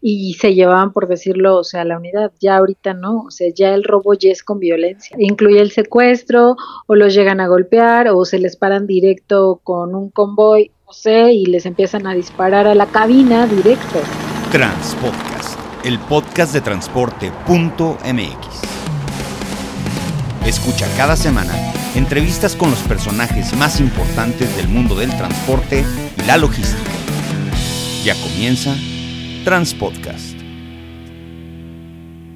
y se llevaban, por decirlo, o sea, la unidad. Ya ahorita no, o sea, ya el robo ya es con violencia. Incluye el secuestro, o los llegan a golpear, o se les paran directo con un convoy, no sé, y les empiezan a disparar a la cabina directo. Transpodcast, el podcast de transporte.mx. Escucha cada semana entrevistas con los personajes más importantes del mundo del transporte y la logística. Ya comienza Transpodcast.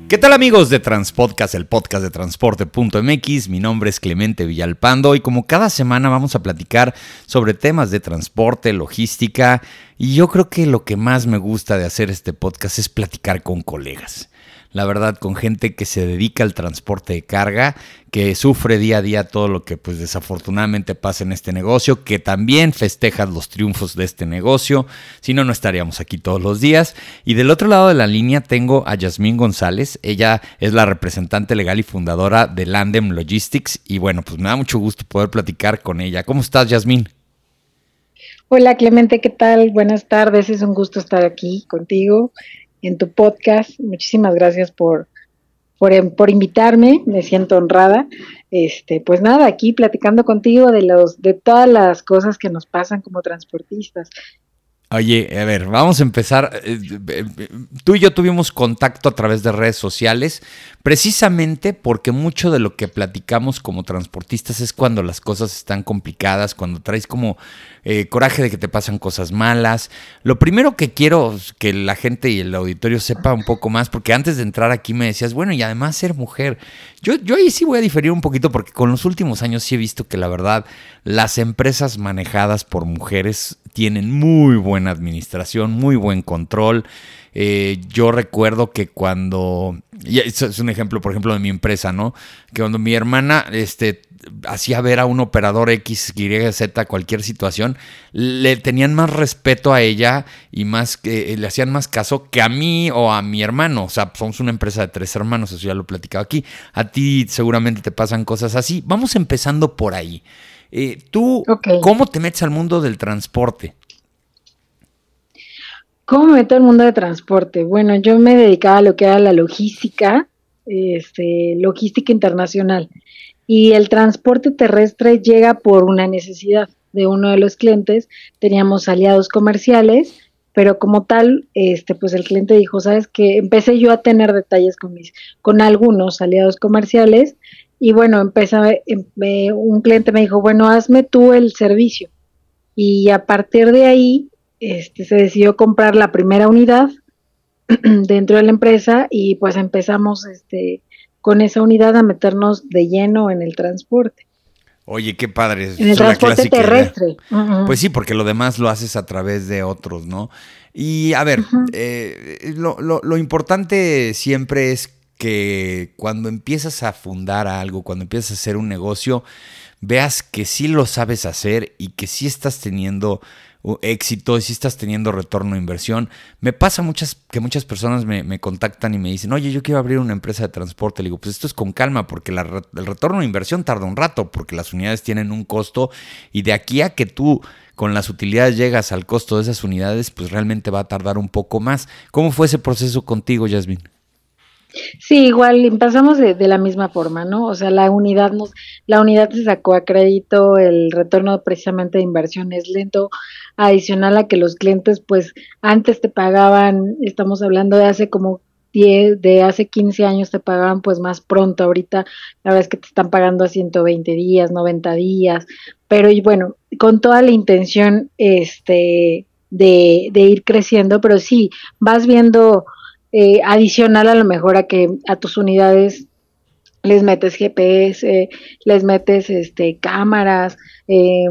¿Qué tal amigos de Transpodcast, el podcast de transporte.mx? Mi nombre es Clemente Villalpando y como cada semana vamos a platicar sobre temas de transporte, logística y yo creo que lo que más me gusta de hacer este podcast es platicar con colegas la verdad, con gente que se dedica al transporte de carga, que sufre día a día todo lo que pues desafortunadamente pasa en este negocio, que también festeja los triunfos de este negocio, si no, no estaríamos aquí todos los días. Y del otro lado de la línea tengo a Yasmín González, ella es la representante legal y fundadora de Landem Logistics y bueno, pues me da mucho gusto poder platicar con ella. ¿Cómo estás, Yasmín? Hola Clemente, ¿qué tal? Buenas tardes, es un gusto estar aquí contigo en tu podcast. Muchísimas gracias por, por, por, invitarme, me siento honrada. Este, pues nada, aquí platicando contigo de los, de todas las cosas que nos pasan como transportistas. Oye, a ver, vamos a empezar. Eh, eh, tú y yo tuvimos contacto a través de redes sociales, precisamente porque mucho de lo que platicamos como transportistas es cuando las cosas están complicadas, cuando traes como eh, coraje de que te pasan cosas malas. Lo primero que quiero que la gente y el auditorio sepa un poco más, porque antes de entrar aquí me decías, bueno, y además ser mujer. Yo, yo ahí sí voy a diferir un poquito, porque con los últimos años sí he visto que la verdad, las empresas manejadas por mujeres tienen muy buena administración, muy buen control. Eh, yo recuerdo que cuando, y eso es un ejemplo, por ejemplo, de mi empresa, ¿no? Que cuando mi hermana este, hacía ver a un operador X, Y, Z, cualquier situación, le tenían más respeto a ella y más que le hacían más caso que a mí o a mi hermano. O sea, somos una empresa de tres hermanos, eso ya lo he platicado aquí. A ti seguramente te pasan cosas así. Vamos empezando por ahí. Eh, ¿Tú cómo te metes al mundo del transporte? ¿Cómo me meto al mundo del transporte? Bueno, yo me dedicaba a lo que era la logística, este, logística internacional y el transporte terrestre llega por una necesidad de uno de los clientes. Teníamos aliados comerciales, pero como tal, este, pues el cliente dijo, sabes que empecé yo a tener detalles con mis, con algunos aliados comerciales y bueno, empecé, em, un cliente me dijo, bueno, hazme tú el servicio y a partir de ahí, este, se decidió comprar la primera unidad dentro de la empresa y pues empezamos, este, con esa unidad a meternos de lleno en el transporte. Oye, qué padre. En el transporte terrestre. Pues sí, porque lo demás lo haces a través de otros, ¿no? Y a ver, eh, lo, lo, importante siempre es que cuando empiezas a fundar algo, cuando empiezas a hacer un negocio, veas que sí lo sabes hacer y que sí estás teniendo éxito y si estás teniendo retorno de inversión. Me pasa muchas que muchas personas me, contactan y me dicen, oye, yo quiero abrir una empresa de transporte. Le digo, pues esto es con calma porque el retorno de inversión tarda un rato porque las unidades tienen un costo y de aquí a que tú con las utilidades llegas al costo de esas unidades, pues realmente va a tardar un poco más. ¿Cómo fue ese proceso contigo, Yasmin? Sí, igual empezamos de, de, la misma forma, ¿no? O sea, la unidad nos, la unidad se sacó a crédito, el retorno precisamente de inversión es lento, adicional a que los clientes, pues, antes te pagaban, estamos hablando de hace como 10, de hace 15 años te pagaban pues más pronto, ahorita la verdad es que te están pagando a 120 días, 90 días, pero y bueno, con toda la intención este de, de ir creciendo, pero sí, vas viendo eh, adicional a lo mejor a que a tus unidades les metes GPS, les metes este cámaras, eh,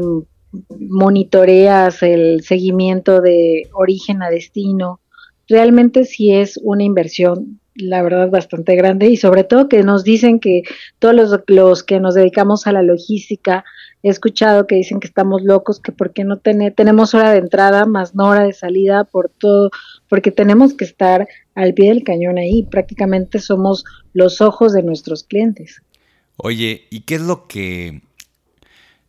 monitoreas el seguimiento de origen a destino. Realmente sí es una inversión, la verdad, bastante grande y sobre todo que nos dicen que todos los, los que nos dedicamos a la logística, he escuchado que dicen que estamos locos, que por qué no tenemos hora de entrada más no hora de salida por todo, porque tenemos que estar al pie del cañón ahí, prácticamente somos los ojos de nuestros clientes. Oye, ¿y qué es lo que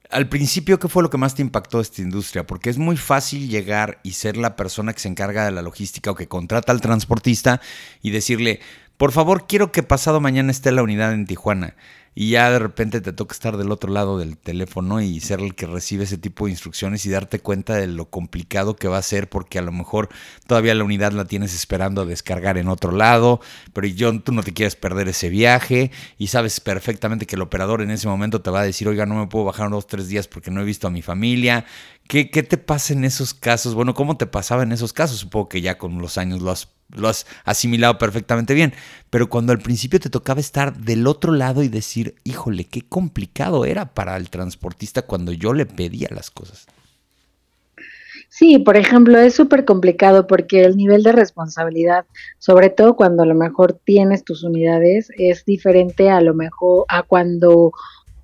al principio, ¿qué fue lo que más te impactó esta industria? Porque es muy fácil llegar y ser la persona que se encarga de la logística o que contrata al transportista y decirle, por favor, quiero que pasado mañana esté la unidad en Tijuana y ya de repente te toca estar del otro lado del teléfono y ser el que recibe ese tipo de instrucciones y darte cuenta de lo complicado que va a ser porque a lo mejor todavía la unidad la tienes esperando a descargar en otro lado, pero yo, tú no te quieres perder ese viaje y sabes perfectamente que el operador en ese momento te va a decir, oiga, no me puedo bajar unos tres días porque no he visto a mi familia. ¿Qué, ¿Qué te pasa en esos casos? Bueno, ¿cómo te pasaba en esos casos? Supongo que ya con los años lo has lo has asimilado perfectamente bien. Pero cuando al principio te tocaba estar del otro lado y decir, híjole, qué complicado era para el transportista cuando yo le pedía las cosas. Sí, por ejemplo, es súper complicado porque el nivel de responsabilidad, sobre todo cuando a lo mejor tienes tus unidades, es diferente a lo mejor a cuando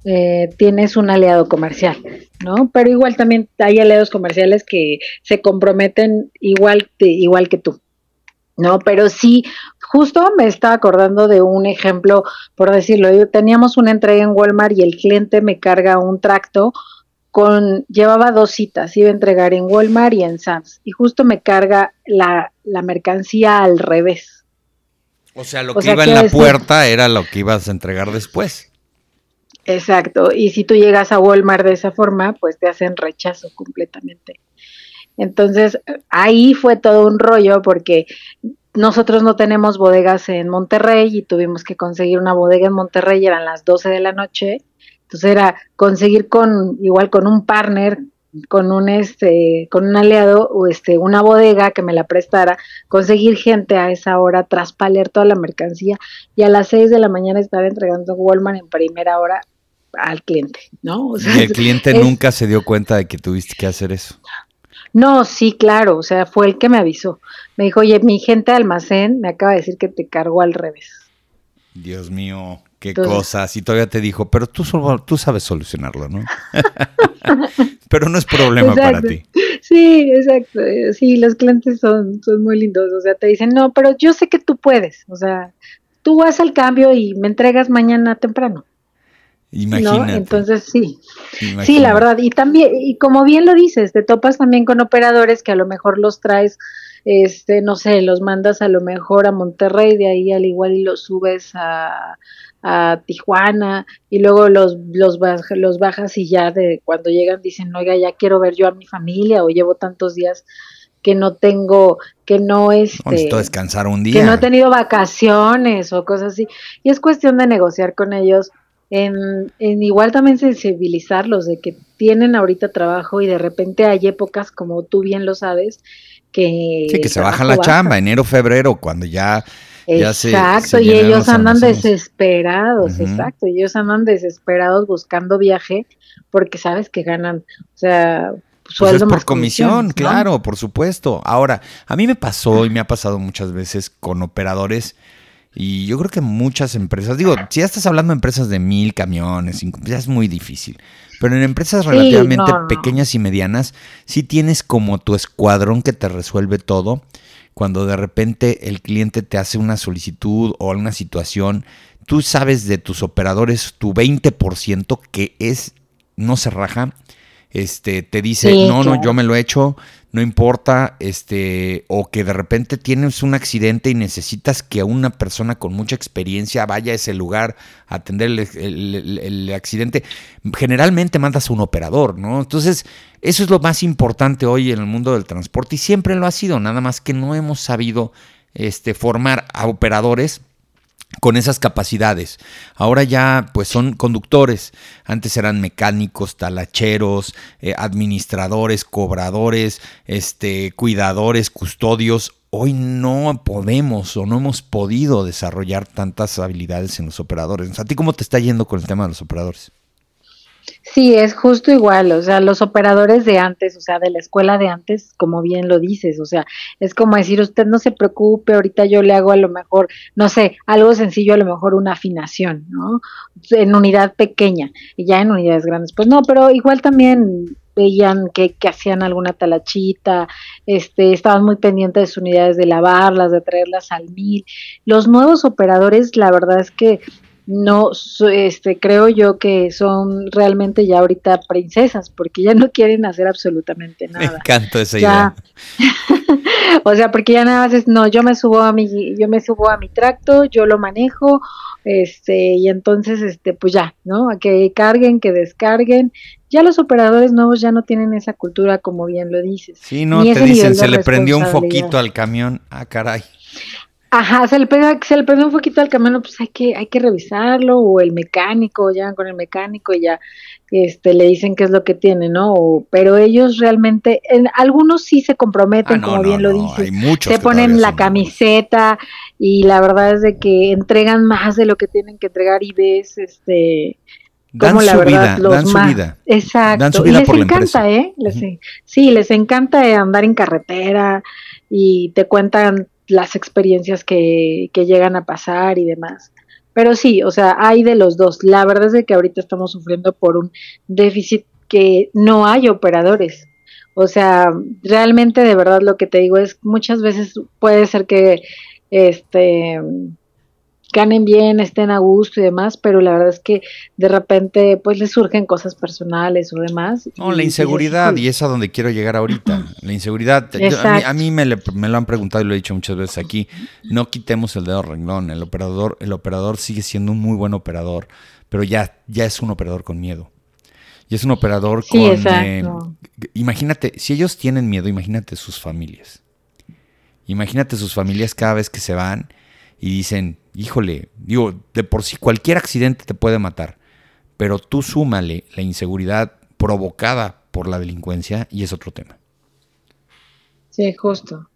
eh, tienes un aliado comercial, ¿no? Pero igual también hay aliados comerciales que se comprometen igual, igual que tú, ¿no? Pero sí, justo me estaba acordando de un ejemplo, por decirlo, yo teníamos una entrega en Walmart y el cliente me carga un tracto con, llevaba dos citas, iba a entregar en Walmart y en Sam's, y justo me carga la, la mercancía al revés. O sea, lo que iba en la puerta era lo que ibas a entregar después. Exacto, y si tú llegas a Walmart de esa forma, pues te hacen rechazo completamente. Entonces, ahí fue todo un rollo porque nosotros no tenemos bodegas en Monterrey y tuvimos que conseguir una bodega en Monterrey, eran las 12 de la noche. Entonces era conseguir con igual con un partner, con un este con un aliado o este una bodega que me la prestara, conseguir gente a esa hora, traspaler toda la mercancía y a las 6 de la mañana estar entregando Walmart en primera hora al cliente, ¿no? y el cliente nunca se dio cuenta de que tuviste que hacer eso. No, sí, claro, o sea, fue el que me avisó. Me dijo, oye, mi gente de almacén me acaba de decir que te cargó al revés. Dios mío, qué cosas. Y todavía te dijo, pero tú, tú sabes solucionarlo, ¿no? pero no es problema para ti. Sí, exacto. Sí, los clientes son, son muy lindos. O sea, te dicen, no, pero yo sé que tú puedes. O sea, tú vas al cambio y me entregas mañana temprano. Imagínate. Entonces sí. Sí, la verdad. Y también, y como bien lo dices, te topas también con operadores que a lo mejor los traes, este, no sé, los mandas a lo mejor a Monterrey, de ahí al igual y los subes a, a Tijuana y luego los, los, los bajas y ya de cuando llegan dicen, oiga, ya quiero ver yo a mi familia o llevo tantos días que no tengo, que no este, descansar un día. Que no he tenido vacaciones o cosas así. Y es cuestión de negociar con ellos en, igual también sensibilizarlos de que tienen ahorita trabajo y de repente hay épocas, como tú bien lo sabes, que... Sí, que se baja la chamba, enero, febrero, cuando ya... exacto, y ellos andan desesperados, exacto, y ellos andan desesperados buscando viaje porque sabes que ganan, o sea, pues es por comisión, claro, por supuesto. Ahora, a mí me pasó y me ha pasado muchas veces con operadores y yo creo que muchas empresas, digo, si ya estás hablando de empresas de mil camiones, ya es muy difícil. Pero en empresas relativamente pequeñas y medianas, sí tienes como tu escuadrón que te resuelve todo. Cuando de repente el cliente te hace una solicitud o alguna situación, tú sabes de tus operadores tu 20% que es, no se raja, este, te dice, no, no, yo me lo he hecho, no importa, este, o que de repente tienes un accidente y necesitas que una persona con mucha experiencia vaya a ese lugar a atender el, accidente, generalmente mandas a un operador, ¿no? Entonces, eso es lo más importante hoy en el mundo del transporte y siempre lo ha sido, nada más que no hemos sabido este, formar a operadores con esas capacidades. Ahora ya pues son conductores. Antes eran mecánicos, talacheros, eh, administradores, cobradores, este, cuidadores, custodios. Hoy no podemos o no hemos podido desarrollar tantas habilidades en los operadores. ¿A ti cómo te está yendo con el tema de los operadores? Sí, es justo igual, o sea, los operadores de antes, o sea, de la escuela de antes, como bien lo dices, o sea, es como decir, usted no se preocupe, ahorita yo le hago a lo mejor, no sé, algo sencillo, a lo mejor una afinación, ¿no? En unidad pequeña, y ya en unidades grandes, pues no, pero igual también veían que, que hacían alguna talachita, este, estaban muy pendientes de sus unidades de lavarlas, de traerlas al mil. Los nuevos operadores, la verdad es que no, este, creo yo que son realmente ya ahorita princesas, porque ya no quieren hacer absolutamente nada. Me encanta esa idea. o sea, porque ya nada más es, no, yo me subo a mi, yo me subo a mi tracto, yo lo manejo, este, y entonces, este, pues ya, ¿no? A que carguen, que descarguen. Ya los operadores nuevos ya no tienen esa cultura, como bien lo dices. Sí, no, te dicen, se le prendió un foquito al camión, ah, caray. Ajá, se le pega, se le pega un poquito al camión, pues hay que, hay que revisarlo, o el mecánico, llegan con el mecánico y ya este, le dicen qué es lo que tiene, ¿no? pero ellos realmente, en, algunos sí se comprometen, ah, como bien lo dices, se ponen la camiseta y la verdad es de que entregan más de lo que tienen que entregar y ves, este, dan su vida, dan su vida. Exacto. y les encanta, ¿eh? Sí, les encanta andar en carretera y te cuentan las experiencias que, que llegan a pasar y demás. Pero sí, o sea, hay de los dos. La verdad es que ahorita estamos sufriendo por un déficit que no hay operadores. O sea, realmente de verdad lo que te digo es muchas veces puede ser que este ganen bien, estén a gusto y demás, pero la verdad es que de repente pues les surgen cosas personales o demás. No, la inseguridad, y, es a donde quiero llegar ahorita. La inseguridad, a mí, me, lo han preguntado y lo he dicho muchas veces aquí, no quitemos el dedo renglón, el operador, el operador sigue siendo un muy buen operador, pero ya, ya es un operador con miedo. Y es un operador con... Eh, imagínate, si ellos tienen miedo, imagínate sus familias. Imagínate sus familias cada vez que se van y dicen, híjole, digo, de por sí cualquier accidente te puede matar, pero tú súmale la inseguridad provocada por la delincuencia y es otro tema. Sí, justo,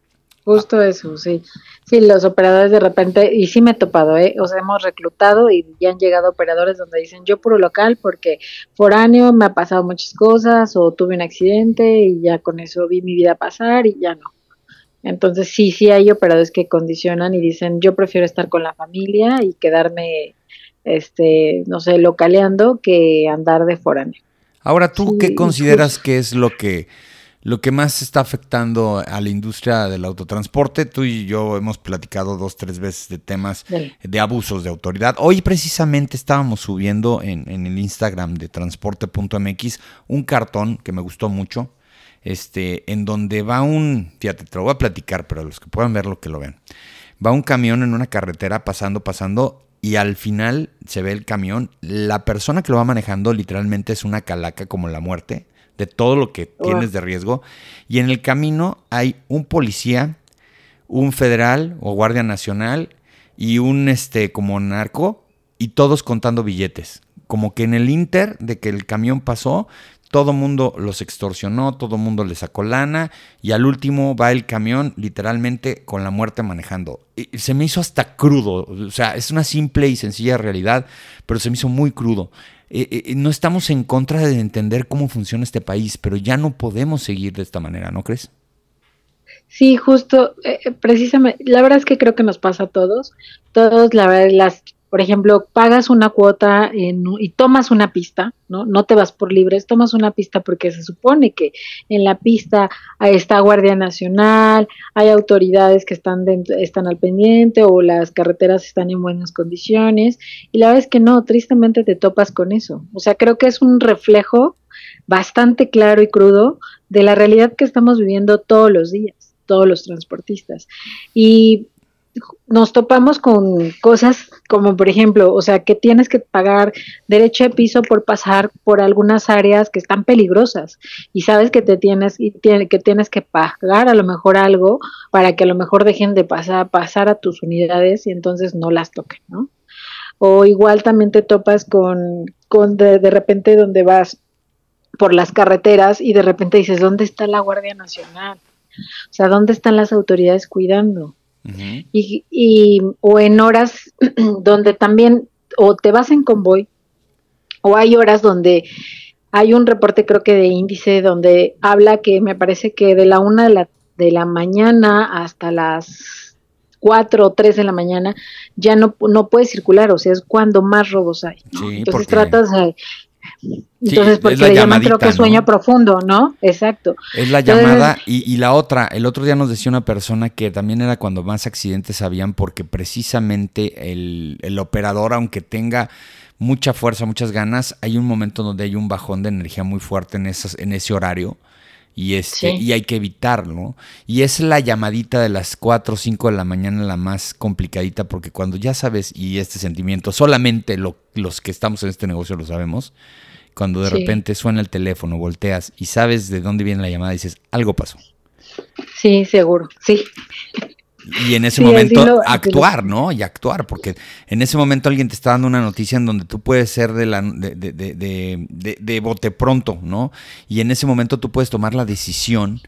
justo eso, sí. Sí, los operadores de repente, y sí me he topado, ¿eh? O sea, hemos reclutado y ya han llegado operadores donde dicen, yo puro local porque foráneo me ha pasado muchas cosas o tuve un accidente y ya con eso vi mi vida pasar y ya no. Entonces sí, sí hay operadores que condicionan y dicen yo prefiero estar con la familia y quedarme, este, no sé, localeando que andar de foráneo. Ahora, ¿tú qué consideras que es lo que, lo que más está afectando a la industria del autotransporte? Tú y yo hemos platicado dos, tres veces de temas de abusos de autoridad. Hoy precisamente estábamos subiendo en, en el Instagram de transporte.mx un cartón que me gustó mucho este, en donde va un, fíjate, te lo voy a platicar, pero los que puedan verlo, que lo vean. Va un camión en una carretera pasando, pasando, y al final se ve el camión. La persona que lo va manejando literalmente es una calaca como la muerte, de todo lo que tienes de riesgo. Y en el camino hay un policía, un federal o guardia nacional y un este como narco y todos contando billetes. Como que en el inter de que el camión pasó, todo mundo los extorsionó, todo mundo le sacó lana y al último va el camión literalmente con la muerte manejando. Y se me hizo hasta crudo, o sea, es una simple y sencilla realidad, pero se me hizo muy crudo. Eh, eh, eh, no estamos en contra de entender cómo funciona este país, pero ya no podemos seguir de esta manera, ¿no crees? Sí, justo, precisamente, la verdad es que creo que nos pasa a todos. Todos, la verdad, las por ejemplo, pagas una cuota y tomas una pista, ¿no? No te vas por libres, tomas una pista porque se supone que en la pista está Guardia Nacional, hay autoridades que están, están al pendiente o las carreteras están en buenas condiciones y la verdad es que no, tristemente te topas con eso. O sea, creo que es un reflejo bastante claro y crudo de la realidad que estamos viviendo todos los días, todos los transportistas. Y nos topamos con cosas como por ejemplo, o sea, que tienes que pagar derecho de piso por pasar por algunas áreas que están peligrosas y sabes que te tienes y que tienes que pagar a lo mejor algo para que a lo mejor dejen de pasar pasar a tus unidades y entonces no las toquen, ¿no? O igual también te topas con con de, de repente donde vas por las carreteras y de repente dices, ¿dónde está la Guardia Nacional? O sea, ¿dónde están las autoridades cuidando? Y, o en horas donde también o te vas en convoy o hay horas donde hay un reporte creo que de índice donde habla que me parece que de la una de la, de la mañana hasta las cuatro o tres de la mañana ya no, no puede circular, o sea, es cuando más robos hay. Entonces tratas de Entonces, porque le llaman creo que sueño profundo, ¿no? Exacto. Es la llamada y, y, la otra, el otro día nos decía una persona que también era cuando más accidentes habían porque precisamente el, el operador, aunque tenga mucha fuerza, muchas ganas, hay un momento donde hay un bajón de energía muy fuerte en, esas, en ese horario y, este, y hay que evitarlo. Y es la llamadita de las 4 o 5 de la mañana la más complicadita porque cuando ya sabes, y este sentimiento, solamente los que estamos en este negocio lo sabemos, cuando de repente suena el teléfono, volteas y sabes de dónde viene la llamada, dices, algo pasó. Sí, seguro, sí. Y en ese momento actuar, ¿no? Y actuar, porque en ese momento alguien te está dando una noticia en donde tú puedes ser de, la, de, de, de, de, bote pronto, ¿no? Y en ese momento tú puedes tomar la decisión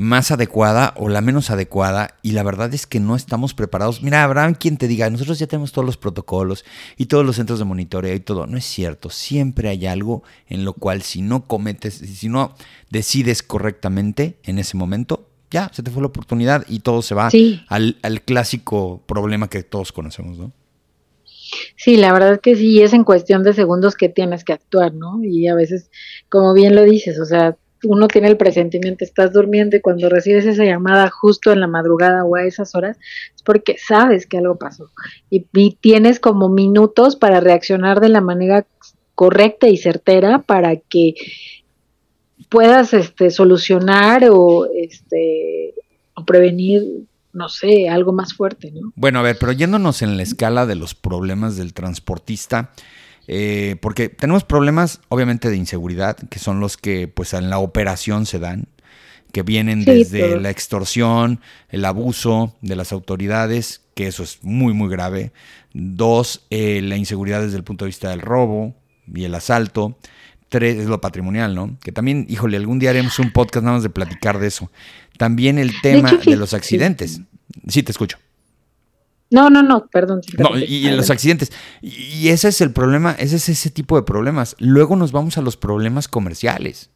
más adecuada o la menos adecuada y la verdad es que no estamos preparados. Mira, habrá quien te diga, nosotros ya tenemos todos los protocolos y todos los centros de monitoreo y todo. No es cierto, siempre hay algo en lo cual si no cometes, si no decides correctamente en ese momento, ya, se te fue la oportunidad y todo se va al, al, clásico problema que todos conocemos, ¿no? Sí, la verdad que sí, es en cuestión de segundos que tienes que actuar, ¿no? Y a veces, como bien lo dices, o sea, uno tiene el presentimiento, estás durmiendo y cuando recibes esa llamada justo en la madrugada o a esas horas, es porque sabes que algo pasó y, tienes como minutos para reaccionar de la manera correcta y certera para que puedas este, solucionar o, este, o prevenir, no sé, algo más fuerte, ¿no? Bueno, a ver, pero yéndonos en la escala de los problemas del transportista, eh, porque tenemos problemas obviamente de inseguridad, que son los que pues en la operación se dan, que vienen desde la extorsión, el abuso de las autoridades, que eso es muy, muy grave. Dos, eh, la inseguridad desde el punto de vista del robo y el asalto. Tres, es lo patrimonial, ¿no? Que también, híjole, algún día haremos un podcast nada más de platicar de eso. También el tema de, los accidentes. Sí. te escucho. No, no, no, perdón. No, y, los accidentes. Y, ese es el problema, ese es ese tipo de problemas. Luego nos vamos a los problemas comerciales.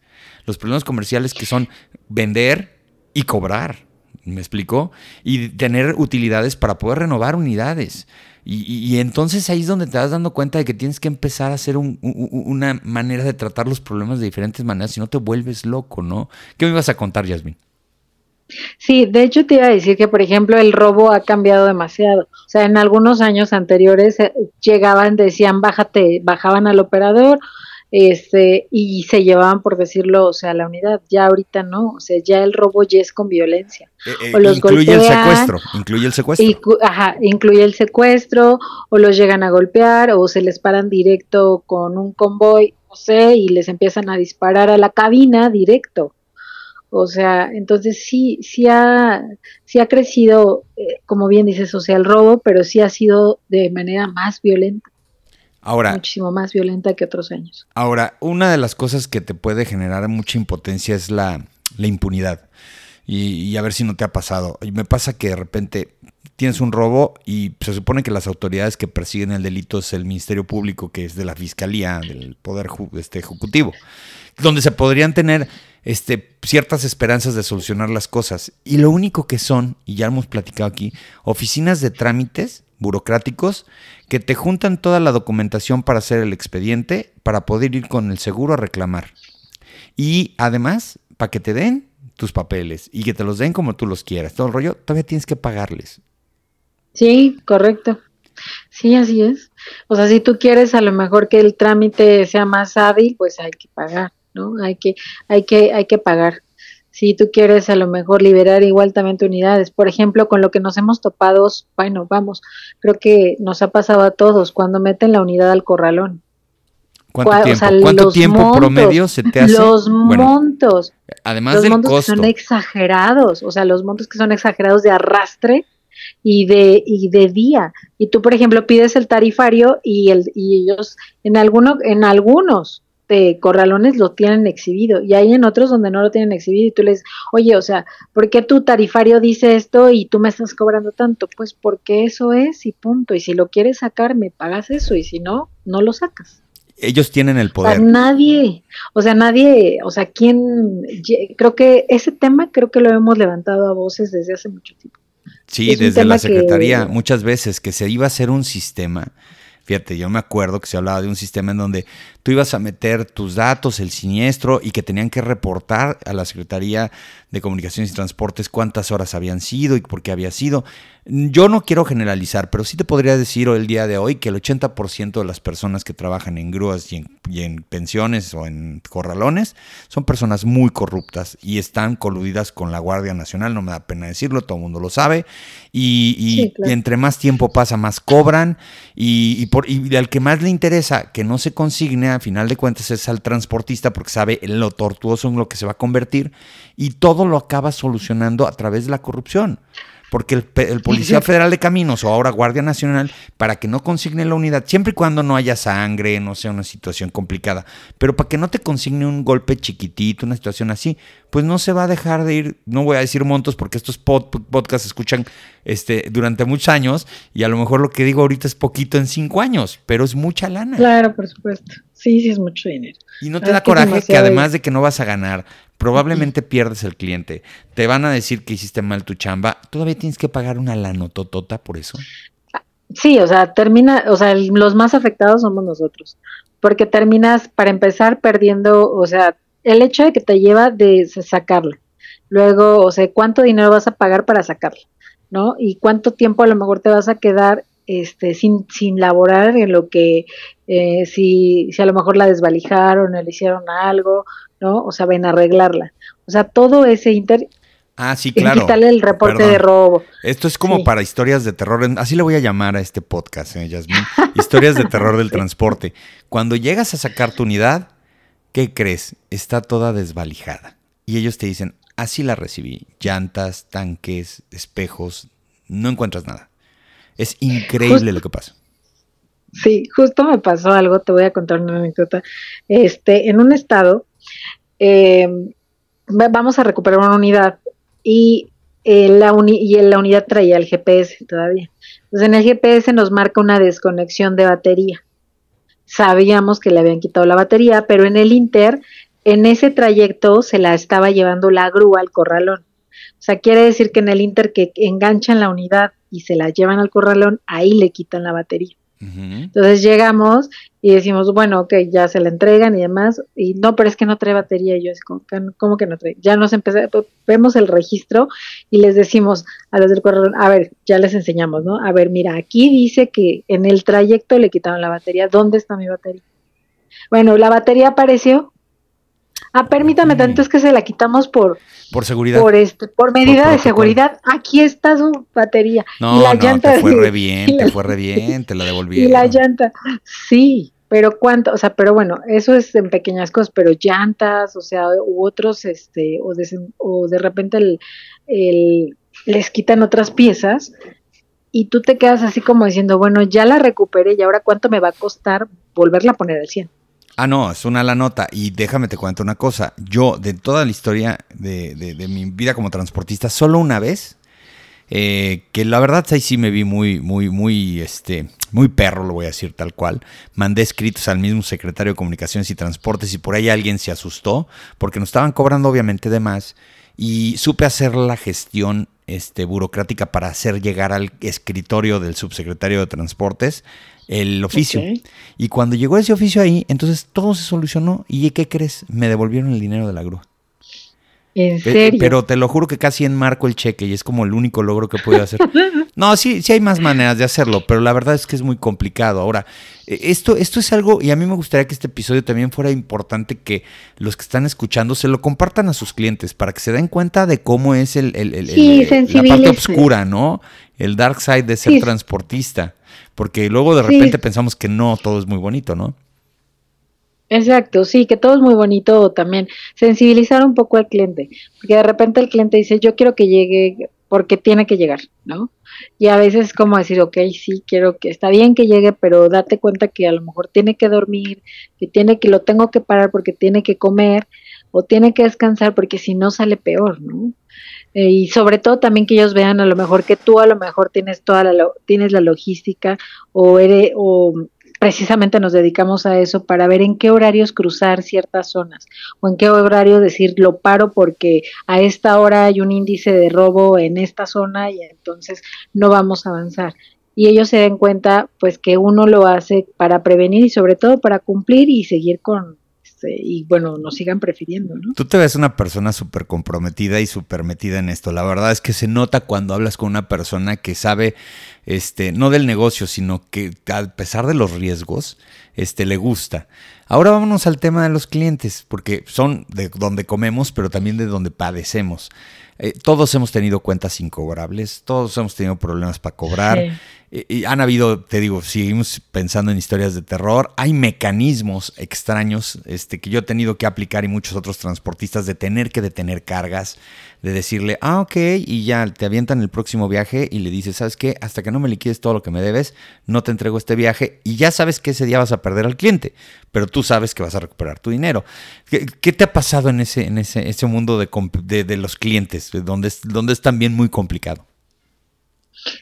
Los problemas comerciales que son vender y cobrar. ¿Me explicó? Y tener utilidades para poder renovar unidades. Y, entonces ahí es donde te vas dando cuenta de que tienes que empezar a hacer una manera de tratar los problemas de diferentes maneras, si no te vuelves loco, ¿no? ¿Qué me ibas a contar, Yasmin? Sí, de hecho te iba a decir que, por ejemplo, el robo ha cambiado demasiado. O sea, en algunos años anteriores eh, llegaban, decían, bájate, bajaban al operador, este, y se llevaban, por decirlo, o sea, la unidad. Ya ahorita no, o sea, ya el robo ya es con violencia. Eh, eh, incluye el secuestro, incluye el secuestro. ajá, incluye el secuestro, o los llegan a golpear, o se les paran directo con un convoy, no sé, y les empiezan a disparar a la cabina directo. O sea, entonces sí, sí ha, sí ha crecido, eh, como bien dices, o sea, el robo, pero sí ha sido de manera más violenta. Ahora, muchísimo más violenta que otros años. Ahora, una de las cosas que te puede generar mucha impotencia es la, impunidad. Y, a ver si no te ha pasado. Y me pasa que de repente tienes un robo y se supone que las autoridades que persiguen el delito es el Ministerio Público, que es de la Fiscalía, del Poder este, Ejecutivo, donde se podrían tener este, ciertas esperanzas de solucionar las cosas. Y lo único que son, y ya hemos platicado aquí, oficinas de trámites burocráticos que te juntan toda la documentación para hacer el expediente, para poder ir con el seguro a reclamar. Y además, para que te den tus papeles y que te los den como tú los quieras, todo el rollo, todavía tienes que pagarles. Sí, correcto. Sí, así es. O sea, si tú quieres a lo mejor que el trámite sea más hábil, pues hay que pagar, ¿no? Hay que, hay que, hay que pagar si tú quieres a lo mejor liberar igualmente unidades. Por ejemplo, con lo que nos hemos topado, bueno, vamos, creo que nos ha pasado a todos cuando meten la unidad al corralón. ¿Cuánto tiempo, promedio se te hace? Los montos. Además los montos que son exagerados, o sea, los montos que son exagerados de arrastre y de y de día. Y tú, por ejemplo, pides el tarifario y el y ellos en alguno en algunos de corralones lo tienen exhibido y hay en otros donde no lo tienen exhibido y tú les, oye, o sea, ¿por qué tu tarifario dice esto y tú me estás cobrando tanto? Pues porque eso es y punto. Y si lo quieres sacar, me pagas eso y si no, no lo sacas. Ellos tienen el poder. nadie, o sea, nadie, o sea, ¿quién? Creo que ese tema creo que lo hemos levantado a voces desde hace mucho tiempo. Sí, desde la Secretaría, muchas veces que se iba a hacer un sistema Fíjate, yo me acuerdo que se hablaba de un sistema en donde tú ibas a meter tus datos, el siniestro, y que tenían que reportar a la Secretaría de Comunicaciones y Transportes cuántas horas habían sido y por qué había sido. Yo no quiero generalizar, pero sí te podría decir el día de hoy que el 80% de las personas que trabajan en grúas y en, pensiones o en corralones son personas muy corruptas y están coludidas con la Guardia Nacional, no me da pena decirlo, todo el mundo lo sabe, y, entre más tiempo pasa, más cobran, y, por, y al que más le interesa que no se consigne, a final de cuentas, es al transportista porque sabe lo tortuoso en lo que se va a convertir, y todo lo acaba solucionando a través de la corrupción porque el, Policía Federal de Caminos o ahora Guardia Nacional, para que no consigne la unidad, siempre y cuando no haya sangre, no sea una situación complicada, pero para que no te consigne un golpe chiquitito, una situación así, pues no se va a dejar de ir, no voy a decir montos porque estos podcasts se escuchan este, durante muchos años y a lo mejor lo que digo ahorita es poquito en cinco años, pero es mucha lana. Claro, por supuesto. Sí, sí es mucho dinero. Y no te da coraje que además de que no vas a ganar, probablemente pierdes el cliente, te van a decir que hiciste mal tu chamba, todavía tienes que pagar una lanototota por eso. Sí, o sea, termina, o sea, los más afectados somos nosotros, porque terminas, para empezar, perdiendo, o sea, el hecho de que te lleva de sacarla. Luego, o sea, cuánto dinero vas a pagar para sacarla, ¿no? Y cuánto tiempo a lo mejor te vas a quedar este, sin, sin laborar en lo que, eh, si, si a lo mejor la desvalijaron o le hicieron algo, ¿no? O sea, ven a arreglarla. O sea, todo ese inter... Ah, sí, claro. Quitarle el reporte de robo. Esto es como para historias de terror. Así le voy a llamar a este podcast, ¿eh, Yasmin? Historias de terror del transporte. Cuando llegas a sacar tu unidad, ¿qué crees? Está toda desvalijada. Y ellos te dicen, así la recibí. Llantas, tanques, espejos, no encuentras nada. Es increíble lo que pasa. Sí, justo me pasó algo, te voy a contar una anécdota. Este, en un estado, eh, vamos a recuperar una unidad y, eh, la y la unidad traía el GPS todavía. Entonces en el GPS nos marca una desconexión de batería sabíamos que le habían quitado la batería, pero en el Inter, en ese trayecto se la estaba llevando la grúa al corralón. O sea, quiere decir que en el Inter que enganchan la unidad y se la llevan al corralón, ahí le quitan la batería. Entonces llegamos y decimos, bueno, ok, ya se la entregan y demás, y no, pero es que no trae batería, y yo es como, ¿cómo que no trae? Ya nos empezamos, vemos el registro y les decimos a los del correo, a ver, ya les enseñamos, ¿no? A ver, mira, aquí dice que en el trayecto le quitaron la batería, ¿dónde está mi batería? Bueno, la batería apareció, Ah, permítame tanto es que se la quitamos por por seguridad. Por este, por medida de seguridad. Aquí está su batería. No, la llanta te fue re bien, te fue re bien, te la devolvieron. Y la llanta, sí, pero cuánto, o sea, pero bueno, eso es en pequeñas cosas, pero llantas, o sea, u otros, este, o de, o de repente el, les quitan otras piezas y tú te quedas así como diciendo, bueno, ya la recuperé y ahora cuánto me va a costar volverla a poner al 100. Ah, no, es una la nota. Y déjame te cuento una cosa. Yo, de toda la historia de, mi vida como transportista, solo una vez, eh, que la verdad ahí sí me vi muy, muy, muy, este, muy perro, lo voy a decir tal cual. Mandé escritos al mismo secretario de Comunicaciones y Transportes y por ahí alguien se asustó, porque nos estaban cobrando obviamente de más. Y supe hacer la gestión este, burocrática para hacer llegar al escritorio del subsecretario de Transportes el oficio. Y cuando llegó ese oficio ahí, entonces todo se solucionó y ¿qué crees? Me devolvieron el dinero de la grúa. ¿En serio? Pero te lo juro que casi enmarco el cheque y es como el único logro que puedo hacer. No, sí, sí hay más maneras de hacerlo, pero la verdad es que es muy complicado. Ahora, e, esto, esto es algo, y a mí me gustaría que este episodio también fuera importante que los que están escuchando se lo compartan a sus clientes para que se den cuenta de cómo es el, la parte oscura, ¿no? El dark side de ser transportista. Porque luego de repente pensamos que no, todo es muy bonito, ¿no? Exacto, sí, que todo es muy bonito también. Sensibilizar un poco al cliente, porque de repente el cliente dice, yo quiero que llegue porque tiene que llegar, ¿no? Y a veces es como decir, ok, sí, quiero que, está bien que llegue, pero date cuenta que a lo mejor tiene que dormir, que tiene que, lo tengo que parar porque tiene que comer, o tiene que descansar porque si no sale peor, ¿no? Eh, y sobre todo también que ellos vean a lo mejor que tú a lo mejor tienes toda la tienes la logística o eres o precisamente nos dedicamos a eso para ver en qué horarios cruzar ciertas zonas o en qué horario decir lo paro porque a esta hora hay un índice de robo en esta zona y entonces no vamos a avanzar. y ellos se den cuenta pues que uno lo hace para prevenir y sobre todo para cumplir y seguir con este, y bueno, nos sigan prefiriendo, ¿no? Tú te ves una persona súper comprometida y súper metida en esto. La verdad es que se nota cuando hablas con una persona que sabe, este, no del negocio, sino que a pesar de los riesgos, este, le gusta. Ahora vámonos al tema de los clientes, porque son de donde comemos, pero también de donde padecemos. Eh, todos hemos tenido cuentas incobrables, todos hemos tenido problemas para cobrar. Y, han habido, te digo, seguimos pensando en historias de terror. Hay mecanismos extraños este, que yo he tenido que aplicar y muchos otros transportistas de tener que detener cargas, de decirle, ah, ok, y ya te avientan el próximo viaje y le dices, ¿sabes qué? Hasta que no me liquides todo lo que me debes, no te entrego este viaje y ya sabes que ese día vas a perder al cliente, pero tú sabes que vas a recuperar tu dinero. ¿Qué, te ha pasado en ese, en ese, ese mundo de, los clientes, donde es, donde es también muy complicado?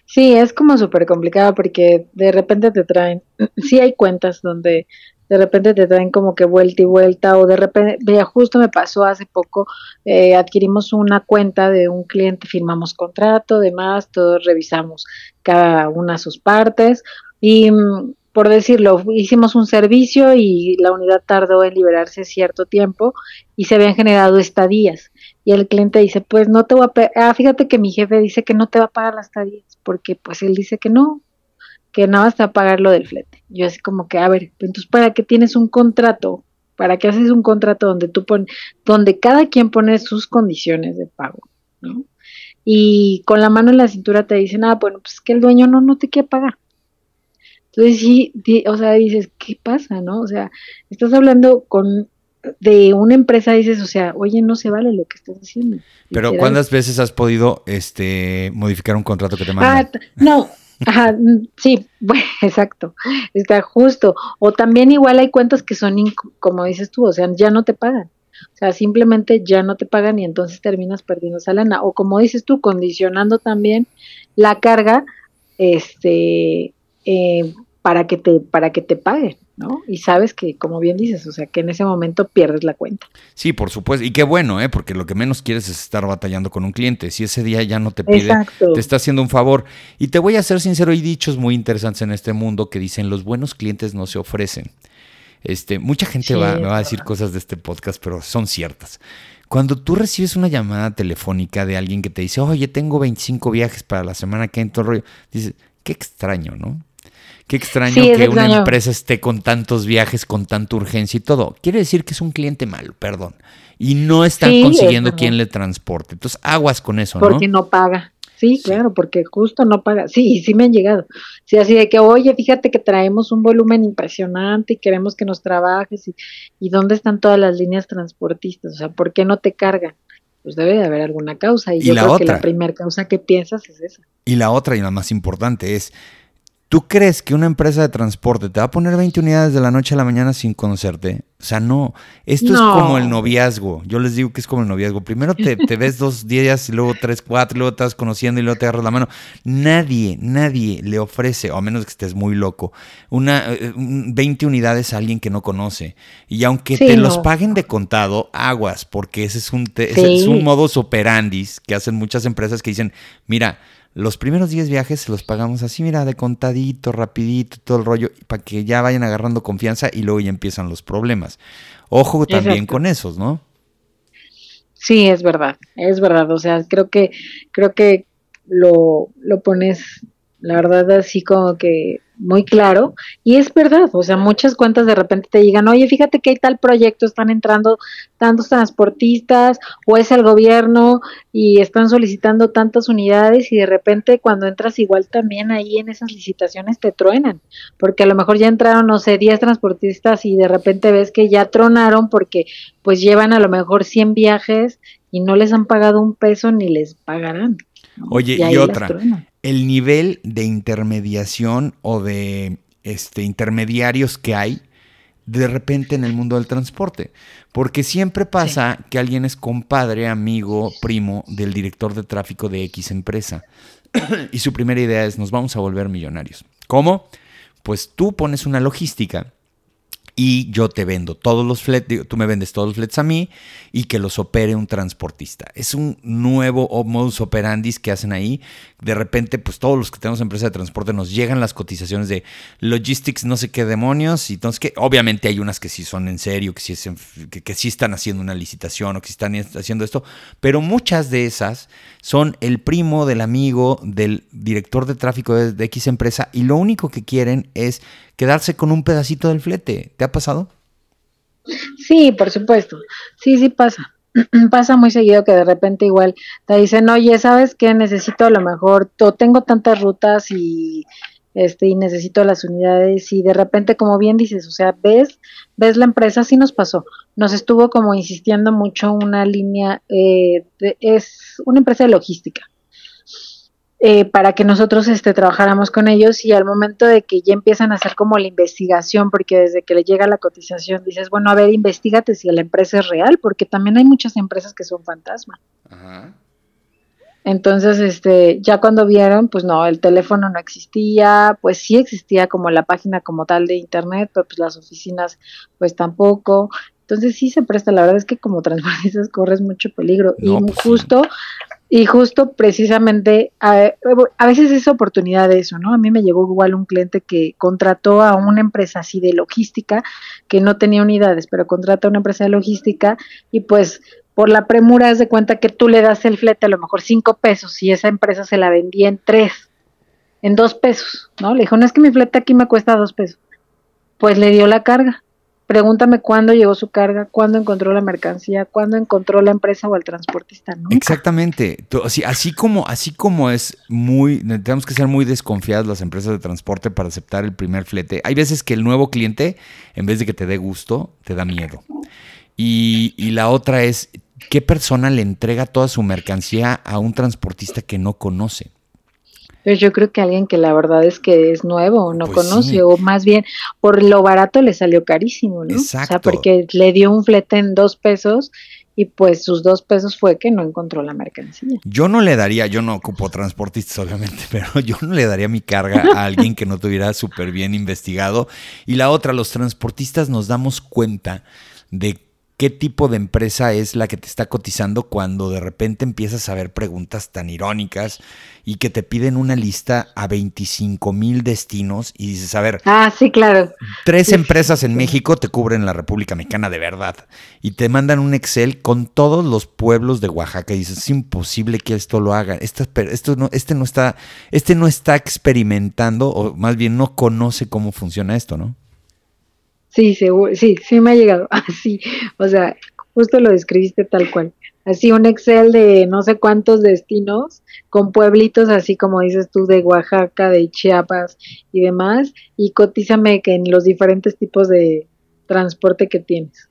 Sí, es como súper complicado porque de repente te traen, sí hay cuentas donde de repente te traen como que vuelta y vuelta o de repente, vea, justo me pasó hace poco, eh, adquirimos una cuenta de un cliente, firmamos contrato, demás, todos revisamos cada una sus partes y mm, por decirlo, hicimos un servicio y la unidad tardó en liberarse cierto tiempo y se habían generado estadías. Y el cliente dice, pues no te voy a ah, fíjate que mi jefe dice que no te va a pagar las estadías, porque pues él dice que no, que nada más a pagar lo del flete. Yo así como que, a ver, entonces para qué tienes un contrato, para qué haces un contrato donde tú pones, donde cada quien pone sus condiciones de pago, ¿no? Y con la mano en la cintura te dicen, ah, bueno, pues que el dueño no, no te quiere pagar. Entonces sí, o sea, dices, ¿qué pasa, no? O sea, estás hablando con de una empresa dices, o sea, oye, no se vale lo que estás haciendo. Pero ¿cuántas veces has podido este modificar un contrato que te mandan? Ah, no, Ajá, sí, bueno, exacto, está justo. O también igual hay cuentas que son, como dices tú, o sea, ya no te pagan. O sea, simplemente ya no te pagan y entonces terminas perdiendo esa lana. O como dices tú, condicionando también la carga, este, eh, para que te, para que te paguen. ¿No? Y sabes que, como bien dices, o sea, que en ese momento pierdes la cuenta. Sí, por supuesto. Y qué bueno, ¿eh? Porque lo que menos quieres es estar batallando con un cliente. Si ese día ya no te pide, te está haciendo un favor. Y te voy a ser sincero, hay dichos muy interesantes en este mundo que dicen, los buenos clientes no se ofrecen. Este, mucha gente va, me va a decir cosas de este podcast, pero son ciertas. Cuando tú recibes una llamada telefónica de alguien que te dice, oye, tengo 25 viajes para la semana que en todo rollo, dices, qué extraño, ¿no? Qué extraño que una empresa esté con tantos viajes, con tanta urgencia y todo. Quiere decir que es un cliente malo, perdón. Y no están consiguiendo quien le transporte. Entonces, aguas con eso, ¿no? Porque no paga. Sí, claro, porque justo no paga. Sí, sí me han llegado. Sí, así de que, oye, fíjate que traemos un volumen impresionante y queremos que nos trabajes. ¿Y, y dónde están todas las líneas transportistas? O sea, ¿por qué no te cargan? Pues debe de haber alguna causa. Y, yo creo que la primera causa que piensas es esa. Y la otra, y la más importante, es ¿Tú crees que una empresa de transporte te va a poner 20 unidades de la noche a la mañana sin conocerte? O sea, no. Esto es como el noviazgo. Yo les digo que es como el noviazgo. Primero te, ves dos días y luego tres, cuatro, y luego estás conociendo y luego te agarras la mano. Nadie, nadie le ofrece, o a menos que estés muy loco, una 20 eh, unidades a alguien que no conoce. Y aunque te los paguen de contado, aguas, porque ese es un, ese es un modus operandis que hacen muchas empresas que dicen, mira, los primeros 10 viajes se los pagamos así, mira, de contadito, rapidito, todo el rollo, para que ya vayan agarrando confianza y luego ya empiezan los problemas. Ojo también con esos, ¿no? Sí, es verdad, es verdad. O sea, creo que, creo que lo, lo pones, la verdad, así como que muy claro y es verdad, o sea, muchas cuentas de repente te digan, oye, fíjate que hay tal proyecto, están entrando tantos transportistas o es el gobierno y están solicitando tantas unidades y de repente cuando entras igual también ahí en esas licitaciones te truenan, porque a lo mejor ya entraron, no sé, 10 transportistas y de repente ves que ya tronaron porque pues llevan a lo mejor 100 viajes y no les han pagado un peso ni les pagarán. Oye, y, otra, el nivel de intermediación o de este, intermediarios que hay de repente en el mundo del transporte. Porque siempre pasa que alguien es compadre, amigo, primo del director de tráfico de X empresa. y su primera idea es, nos vamos a volver millonarios. ¿Cómo? Pues tú pones una logística y yo te vendo todos los fletes, tú me vendes todos los fletes a mí y que los opere un transportista. Es un nuevo modus operandi que hacen ahí. De repente, pues todos los que tenemos empresa de transporte nos llegan las cotizaciones de logistics, no sé qué demonios, y entonces que obviamente hay unas que sí son en serio, que sí, que, sí están haciendo una licitación o que sí están haciendo esto, pero muchas de esas son el primo del amigo del director de tráfico de, de X empresa y lo único que quieren es quedarse con un pedacito del flete. ¿Te ha pasado? Sí, por supuesto. Sí, sí pasa. pasa muy seguido que de repente igual te dicen, oye, ¿sabes qué? Necesito a lo mejor, tengo tantas rutas y este y necesito las unidades y de repente como bien dices, o sea, ves, ves la empresa, sí nos pasó, nos estuvo como insistiendo mucho una línea, eh, es una empresa de logística, eh, para que nosotros este, trabajáramos con ellos y al momento de que ya empiezan a hacer como la investigación, porque desde que le llega la cotización dices, bueno, a ver, investigate si la empresa es real, porque también hay muchas empresas que son fantasma. Entonces, este, ya cuando vieron, pues no, el teléfono no existía, pues sí existía como la página como tal de internet, pero pues las oficinas, pues tampoco. Entonces sí se presta, la verdad es que como transportistas corres mucho peligro. y pues justo y justo precisamente, a, veces es oportunidad de eso, ¿no? A mí me llegó igual un cliente que contrató a una empresa así de logística, que no tenía unidades, pero contrató a una empresa de logística y pues por la premura es de cuenta que tú le das el flete a lo mejor cinco pesos y esa empresa se la vendía en tres, en dos pesos, ¿no? Le dijo, no es que mi flete aquí me cuesta dos pesos. Pues le dio la carga Pregúntame cuándo llegó su carga, cuándo encontró la mercancía, cuándo encontró la empresa o el transportista. ¿no? Exactamente. Así, así, como, así como es muy, tenemos que ser muy desconfiadas las empresas de transporte para aceptar el primer flete. Hay veces que el nuevo cliente, en vez de que te dé gusto, te da miedo. Y, y la otra es, ¿qué persona le entrega toda su mercancía a un transportista que no conoce? Pues yo creo que alguien que la verdad es que es nuevo, o no pues conoce, o más bien por lo barato le salió carísimo, ¿no? Exacto. O sea, porque le dio un flete en dos pesos y pues sus dos pesos fue que no encontró la mercancía. Yo no le daría, yo no ocupo transportistas obviamente, pero yo no le daría mi carga a alguien que no tuviera súper bien investigado. Y la otra, los transportistas nos damos cuenta de qué tipo de empresa es la que te está cotizando cuando de repente empiezas a ver preguntas tan irónicas y que te piden una lista a 25 mil destinos y dices, a ver, ah, sí, claro. Tres empresas en México te cubren la República Mexicana de verdad y te mandan un Excel con todos los pueblos de Oaxaca y dices, es imposible que esto lo haga. Esto, esto no, este no está, este no está experimentando o más bien no conoce cómo funciona esto, ¿no? Sí, seguro, sí, sí me ha llegado así, o sea, justo lo describiste tal cual. Así un Excel de no sé cuántos destinos con pueblitos así como dices tú de Oaxaca, de Chiapas y demás y cotízame que en los diferentes tipos de transporte que tienes.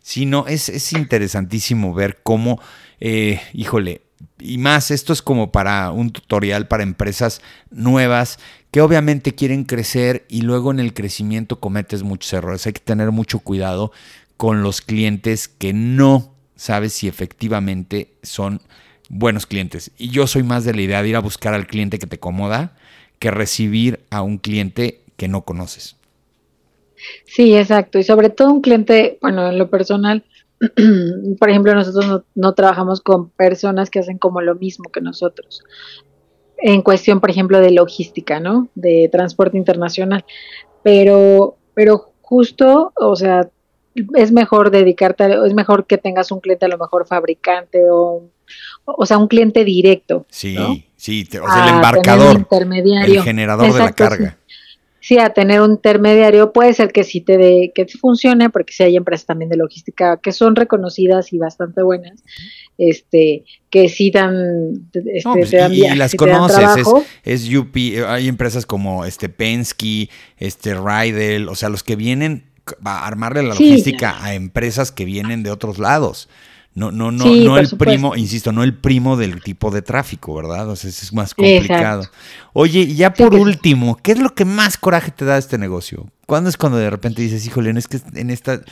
Sí, no, es, es interesantísimo ver cómo, eh, híjole, y más, esto es como para un tutorial para empresas nuevas que obviamente quieren crecer y luego en el crecimiento cometes muchos errores. Hay que tener mucho cuidado con los clientes que no sabes si efectivamente son buenos clientes. Y yo soy más de la idea de ir a buscar al cliente que te acomoda que recibir a un cliente que no conoces. Sí, exacto. Y sobre todo un cliente, bueno, en lo personal, por ejemplo, nosotros no, trabajamos con personas que hacen como lo mismo que nosotros. En cuestión, por ejemplo, de logística, ¿no? De transporte internacional. Pero, pero justo, o sea, es mejor dedicarte, es mejor que tengas un cliente a lo mejor fabricante o, o sea, un cliente directo. Sí, sí, o sea, el embarcador, intermediario. el generador de la carga sí a tener un intermediario, puede ser que sí te dé, que funcione, porque sí hay empresas también de logística que son reconocidas y bastante buenas, este, que sí dan, este, pues, y, las conoces, es, es, UP, hay empresas como este Penske, este Rydell, o sea, los que vienen a armarle la logística a empresas que vienen de otros lados. No, no, no, no el primo, insisto, no el primo del tipo de tráfico, ¿verdad? O sea, es más complicado. Oye, y ya por último, ¿qué es lo que más coraje te da este negocio? ¿Cuándo es cuando de repente dices, híjole, es que en esta,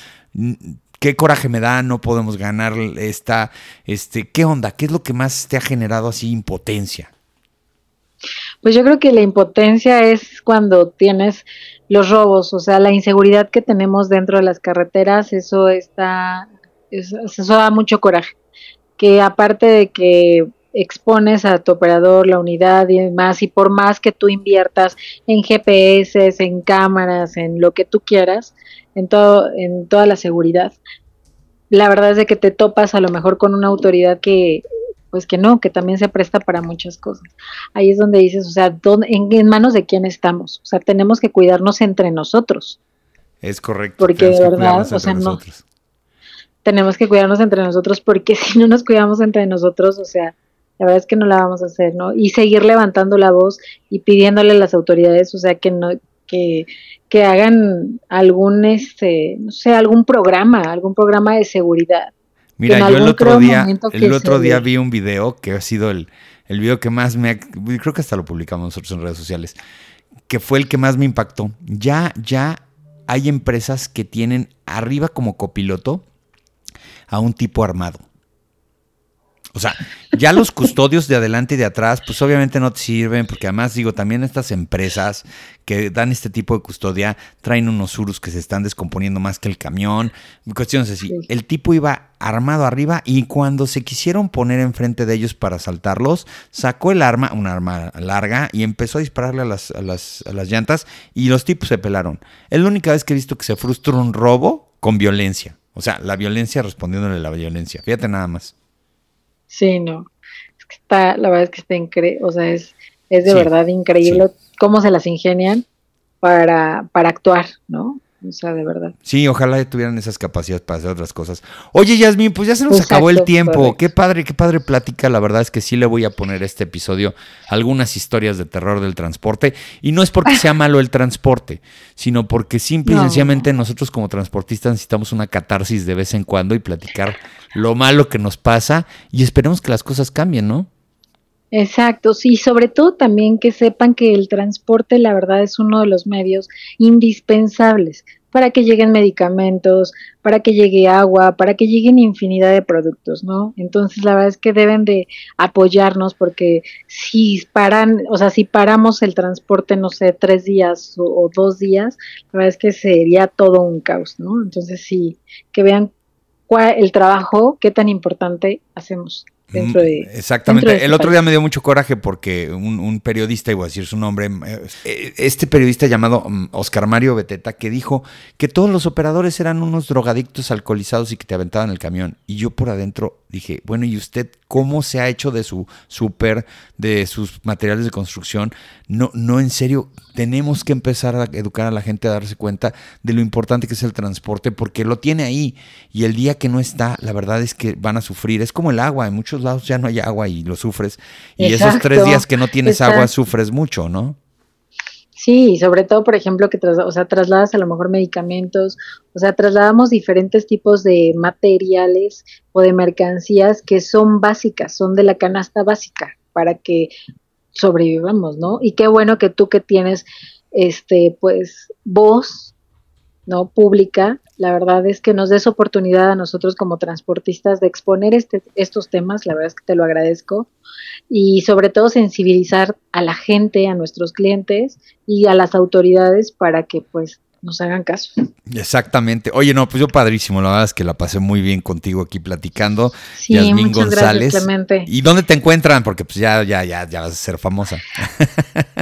qué coraje me da, no podemos ganar esta, este, qué onda? ¿Qué es lo que más te ha generado así impotencia? Pues yo creo que la impotencia es cuando tienes los robos, o sea, la inseguridad que tenemos dentro de las carreteras, eso está, eso, da mucho coraje. Que aparte de que expones a tu operador, la unidad y demás, y por más que tú inviertas en GPS, en cámaras, en lo que tú quieras, en todo, en toda la seguridad, la verdad es de que te topas a lo mejor con una autoridad que pues que no, que también se presta para muchas cosas. Ahí es donde dices, o sea, en, manos de quién estamos. O sea, tenemos que cuidarnos entre nosotros. Es correcto. Porque de verdad, o sea, no. Tenemos que cuidarnos entre nosotros porque si no nos cuidamos entre nosotros, o sea, la verdad es que no la vamos a hacer, ¿no? Y seguir levantando la voz y pidiéndole a las autoridades, o sea, que no, que, que hagan algún, este, no sé, algún programa, algún programa de seguridad Mira, yo el otro día, el otro día vi un video que ha sido el, el video que más me creo que hasta lo publicamos nosotros en redes sociales, que fue el que más me impactó. Ya, ya hay empresas que tienen arriba como copiloto a un tipo armado. O sea, ya los custodios de adelante y de atrás, pues obviamente no te sirven, porque además digo, también estas empresas que dan este tipo de custodia traen unos urus que se están descomponiendo más que el camión, cuestiones así. El tipo iba armado arriba y cuando se quisieron poner enfrente de ellos para asaltarlos, sacó el arma, una arma larga, y empezó a dispararle a las, a las, a las llantas y los tipos se pelaron. Es la única vez que he visto que se frustra un robo con violencia. O sea, la violencia respondiéndole a la violencia. Fíjate nada más. Sí, no. Es que está, la verdad es que está increíble, o sea, es, es de verdad increíble cómo se las ingenian para, para actuar, ¿no? O sea, de verdad. Sí, ojalá tuvieran esas capacidades para hacer otras cosas. Oye, Yasmin, pues ya se nos acabó el tiempo. Qué padre, qué padre plática. La verdad es que sí le voy a poner este episodio algunas historias de terror del transporte. Y no es porque sea malo el transporte, sino porque simple y sencillamente nosotros como transportistas necesitamos una catarsis de vez en cuando y platicar lo malo que nos pasa y esperemos que las cosas cambien, ¿no? Exacto, sí, sobre todo también que sepan que el transporte, la verdad, es uno de los medios indispensables para que lleguen medicamentos, para que llegue agua, para que lleguen infinidad de productos, ¿no? Entonces, la verdad es que deben de apoyarnos porque si paran, o sea, si paramos el transporte, no sé, tres días o, o dos días, la verdad es que sería todo un caos, ¿no? Entonces, sí, que vean cuál, el trabajo, qué tan importante hacemos. Dentro de, Exactamente. el otro día me dio mucho coraje porque un, periodista, iba a decir su nombre, eh, este periodista llamado mm, Oscar Mario Beteta, que dijo que todos los operadores eran unos drogadictos alcoholizados y que te aventaban el camión. Y yo por adentro dije, bueno, ¿y usted cómo se ha hecho de su súper, de sus materiales de construcción? No, no, en serio, tenemos que empezar a educar a la gente a darse cuenta de lo importante que es el transporte, porque lo tiene ahí. Y el día que no está, la verdad es que van a sufrir. Es como el agua, en muchos lados ya no hay agua y lo sufres. Y esos tres días que no tienes agua, sufres mucho, ¿no? Sí, sobre todo, por ejemplo, que o sea, trasladas a lo mejor medicamentos, o sea, trasladamos diferentes tipos de materiales o de mercancías que son básicas, son de la canasta básica para que sobrevivamos, ¿no? Y qué bueno que tú que tienes, este, pues, voz, ¿no? Pública, la verdad es que nos des oportunidad a nosotros como transportistas de exponer este, estos temas, la verdad es que te lo agradezco, y sobre todo sensibilizar a la gente, a nuestros clientes y a las autoridades para que pues nos hagan caso. Exactamente. Oye, no, pues yo padrísimo, la verdad es que la pasé muy bien contigo aquí platicando. Sí, Yasmín González. ¿Y dónde te encuentran? Porque pues ya, ya, ya, ya vas a ser famosa.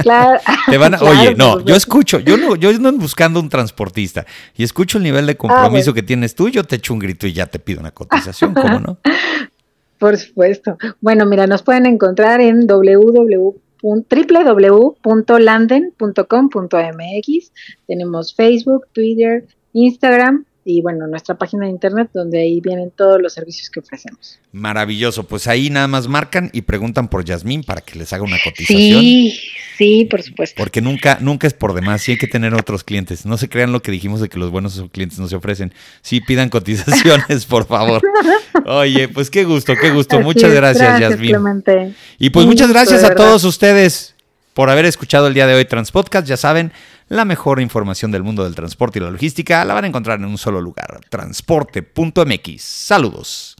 Claro. te van oye, no, yo escucho, yo no, yo ando buscando un transportista y escucho el nivel de compromiso ah, que tienes tú, yo te echo un grito y ya te pido una cotización, ¿cómo no? Por supuesto. Bueno, mira, nos pueden encontrar en www www.landen.com.mx. Tenemos Facebook, Twitter, Instagram y bueno, nuestra página de internet donde ahí vienen todos los servicios que ofrecemos. Maravilloso, pues ahí nada más marcan y preguntan por Yasmín para que les haga una cotización. Sí, sí, por supuesto. Porque nunca, nunca es por demás, sí hay que tener otros clientes. No se crean lo que dijimos de que los buenos clientes no se ofrecen. Sí, pidan cotizaciones, por favor. Oye, pues qué gusto, qué gusto. muchas gracias, Yasmín. Y pues muchas gracias a todos ustedes por haber escuchado el día de hoy Transpodcast. Ya saben, la mejor información del mundo del transporte y la logística la van a encontrar en un solo lugar, transporte.mx. Saludos.